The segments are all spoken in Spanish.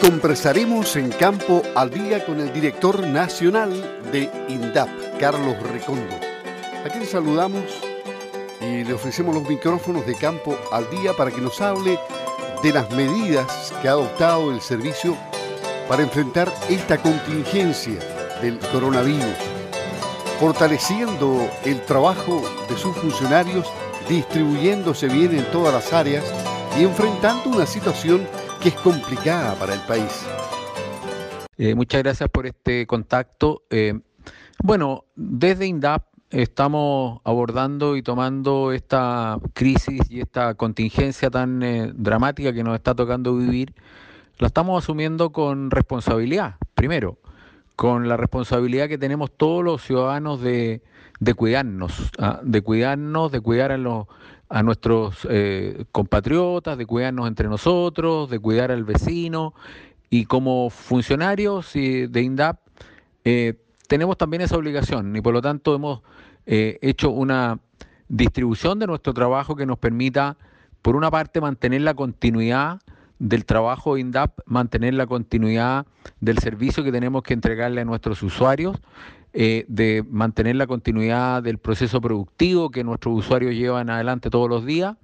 Conversaremos en campo al día con el director nacional de INDAP, Carlos Recondo, a quien saludamos y le ofrecemos los micrófonos de campo al día para que nos hable de las medidas que ha adoptado el servicio para enfrentar esta contingencia del coronavirus, fortaleciendo el trabajo de sus funcionarios, distribuyéndose bien en todas las áreas y enfrentando una situación que es complicada para el país. Eh, muchas gracias por este contacto. Eh, bueno, desde INDAP estamos abordando y tomando esta crisis y esta contingencia tan eh, dramática que nos está tocando vivir, la estamos asumiendo con responsabilidad, primero, con la responsabilidad que tenemos todos los ciudadanos de, cuidarnos, ¿ah? de cuidarnos, de cuidar a, los, a nuestros eh, compatriotas, de cuidarnos entre nosotros, de cuidar al vecino. Y como funcionarios de INDAP, eh, tenemos también esa obligación y por lo tanto hemos eh, hecho una distribución de nuestro trabajo que nos permita, por una parte, mantener la continuidad del trabajo INDAP, mantener la continuidad del servicio que tenemos que entregarle a nuestros usuarios, eh, de mantener la continuidad del proceso productivo que nuestros usuarios llevan adelante todos los días,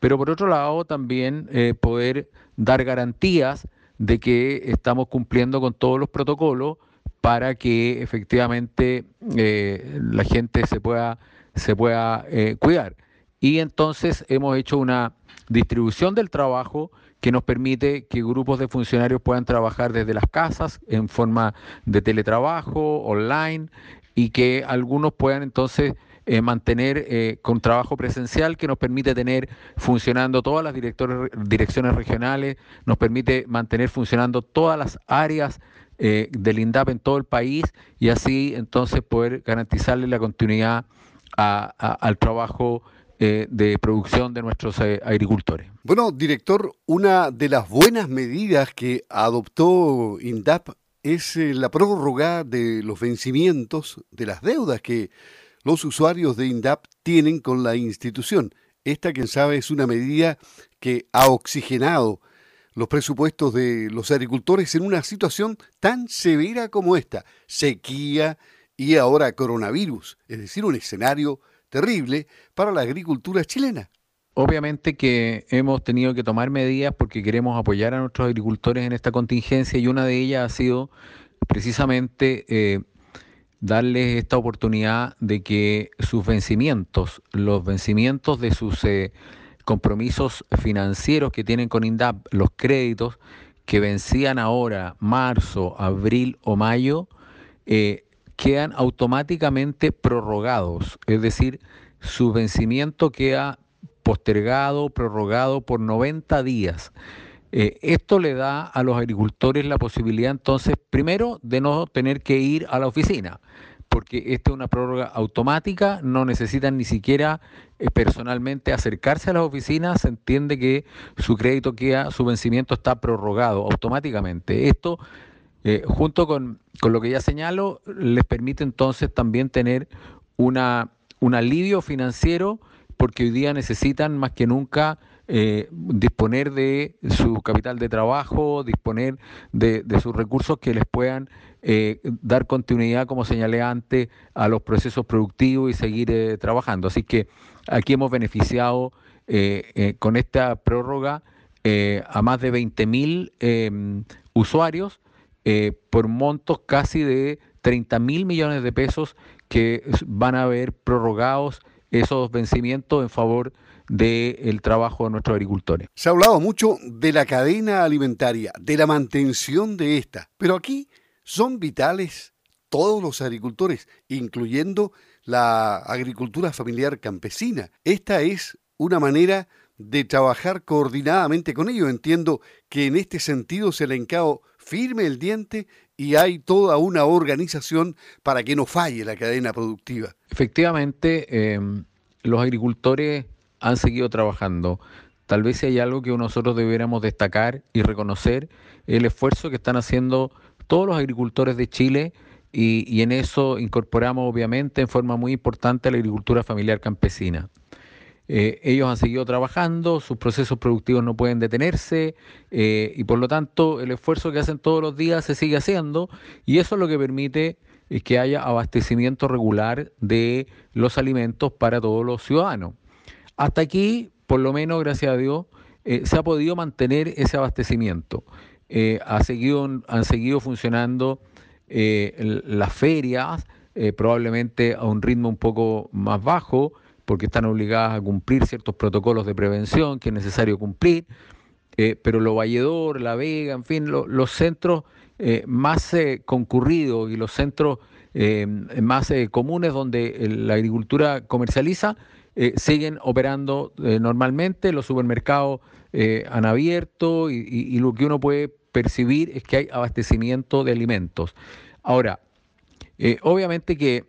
pero por otro lado también eh, poder dar garantías de que estamos cumpliendo con todos los protocolos para que efectivamente eh, la gente se pueda, se pueda cuidar. Y entonces hemos hecho una distribución del trabajo que nos permite que grupos de funcionarios puedan trabajar desde las casas en forma de teletrabajo, online, y que algunos puedan entonces eh, mantener con trabajo presencial que nos permite tener funcionando todas las direcciones regionales, nos permite mantener funcionando todas las áreas eh, del INDAP en todo el país y así entonces poder garantizarle la continuidad al trabajo eh, de producción de nuestros eh, agricultores. Bueno, director, una de las buenas medidas que adoptó INDAP es la prórroga de los vencimientos de las deudas que los usuarios de INDAP tienen con la institución. Esta, quien sabe, es una medida que ha oxigenado los presupuestos de los agricultores en una situación tan severa como esta, sequía y ahora coronavirus, es decir, un escenario terrible para la agricultura chilena. Obviamente que hemos tenido que tomar medidas porque queremos apoyar a nuestros agricultores en esta contingencia y una de ellas ha sido precisamente eh, darles esta oportunidad de que sus vencimientos, los vencimientos de sus eh, compromisos financieros que tienen con INDAP, los créditos que vencían ahora, marzo, abril o mayo, eh, quedan automáticamente prorrogados, es decir, su vencimiento queda postergado, prorrogado por 90 días. Eh, esto le da a los agricultores la posibilidad entonces, primero, de no tener que ir a la oficina porque esta es una prórroga automática, no necesitan ni siquiera eh, personalmente acercarse a las oficinas, se entiende que su crédito queda, su vencimiento está prorrogado automáticamente. Esto, eh, junto con, lo que ya señalo, les permite entonces también tener una, un alivio financiero, porque hoy día necesitan más que nunca eh, disponer de su capital de trabajo, disponer de, sus recursos que les puedan eh, dar continuidad, como señalé antes, a los procesos productivos y seguir eh, trabajando. Así que aquí hemos beneficiado con esta prórroga a más de 20.000 em, usuarios por montos casi de 30 mil millones de pesos que van a haber prorrogados esos vencimientos en favor del trabajo de nuestros agricultores. Se ha hablado mucho de la cadena alimentaria, de la mantención de esta, pero aquí son vitales todos los agricultores, incluyendo la agricultura familiar campesina. Esta es una manera de trabajar coordinadamente con ellos. Entiendo que en este sentido se le encao firme el diente y hay toda una organización para que no falle la cadena productiva. Efectivamente, em, los agricultores han seguido trabajando. Tal vez si hay algo que nosotros debiéramos destacar y reconocer, el esfuerzo que están haciendo todos los agricultores de Chile y, en eso incorporamos obviamente en forma muy importante la agricultura familiar campesina. Eh, ellos han seguido trabajando, sus procesos productivos no pueden detenerse eh, y por lo tanto el esfuerzo que hacen todos los días se sigue haciendo y eso es lo que permite eh, que haya abastecimiento regular de los alimentos para todos los ciudadanos. Hasta aquí, por lo menos, gracias a Dios, se ha podido mantener ese abastecimiento. han seguido funcionando las ferias, probablemente a un ritmo un poco más bajo, porque están obligadas a cumplir ciertos protocolos de prevención que es necesario cumplir, eh, pero lo Valledor, La Vega, en fin, los centros eh, más eh, concurridos y los centros más comunes donde la agricultura comercializa siguen operando normalmente, los supermercados han abierto y lo que uno puede percibir es que hay abastecimiento de alimentos. Ahora, obviamente que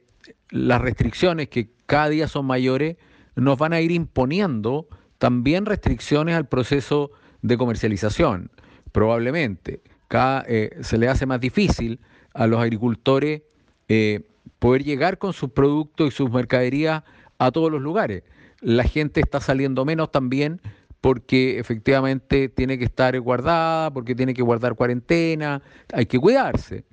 las restricciones que cada día son mayores, nos van a ir imponiendo también restricciones al proceso de comercialización, probablemente. Cada, eh, se le hace más difícil a los agricultores eh, poder llegar con sus productos y sus mercaderías a todos los lugares. La gente está saliendo menos también porque efectivamente tiene que estar guardada, porque tiene que guardar cuarentena, hay que cuidarse.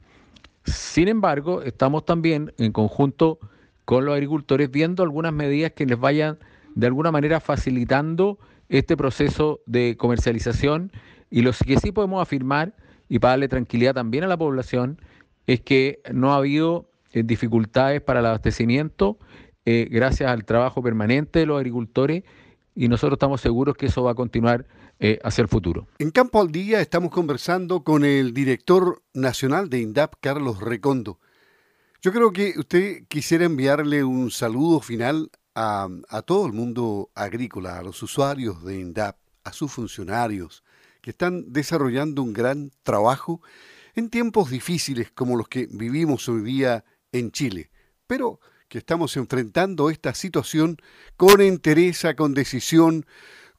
Sin embargo, estamos también en conjunto con los agricultores viendo algunas medidas que les vayan de alguna manera facilitando este proceso de comercialización y lo que sí podemos afirmar y para darle tranquilidad también a la población es que no ha habido eh, dificultades para el abastecimiento eh, gracias al trabajo permanente de los agricultores y nosotros estamos seguros que eso va a continuar eh, hacia el futuro. En Campo al Día estamos conversando con el director nacional de INDAP, Carlos Recondo. Yo creo que usted quisiera enviarle un saludo final a, todo el mundo agrícola, a los usuarios de INDAP, a sus funcionarios, que están desarrollando un gran trabajo en tiempos difíciles como los que vivimos hoy día en Chile, pero que estamos enfrentando esta situación con entereza, con decisión,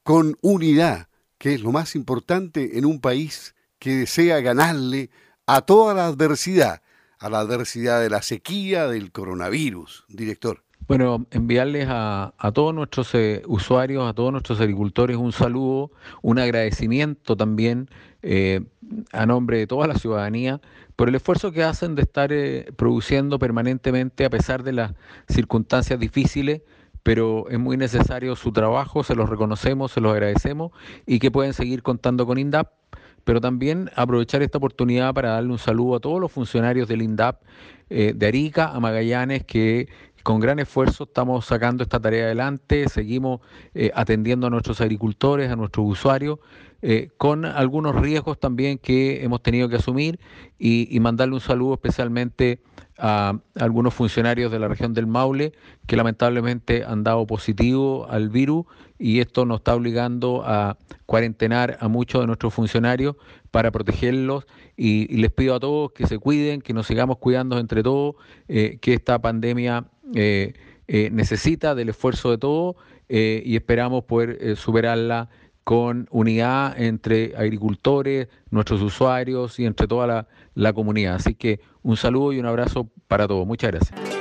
con unidad, que es lo más importante en un país que desea ganarle a toda la adversidad a la adversidad de la sequía, del coronavirus, director? Bueno, enviarles a, todos nuestros eh, usuarios, a todos nuestros agricultores un saludo, un agradecimiento también eh, a nombre de toda la ciudadanía por el esfuerzo que hacen de estar eh, produciendo permanentemente a pesar de las circunstancias difíciles, pero es muy necesario su trabajo, se los reconocemos, se los agradecemos y que pueden seguir contando con INDAP pero también aprovechar esta oportunidad para darle un saludo a todos los funcionarios del INDAP eh, de Arica a Magallanes que con gran esfuerzo estamos sacando esta tarea adelante, seguimos eh, atendiendo a nuestros agricultores, a nuestros usuarios, eh, con algunos riesgos también que hemos tenido que asumir y, mandarle un saludo especialmente a algunos funcionarios de la región del Maule que lamentablemente han dado positivo al virus y esto nos está obligando a cuarentenar a muchos de nuestros funcionarios para protegerlos y, les pido a todos que se cuiden, que nos sigamos cuidando entre todos, eh, que esta pandemia eh, eh, necesita del esfuerzo de todos y esperamos poder superarla con unidad entre agricultores, nuestros usuarios y entre toda la, la comunidad. Así que un saludo y un abrazo para todos. Muchas gracias.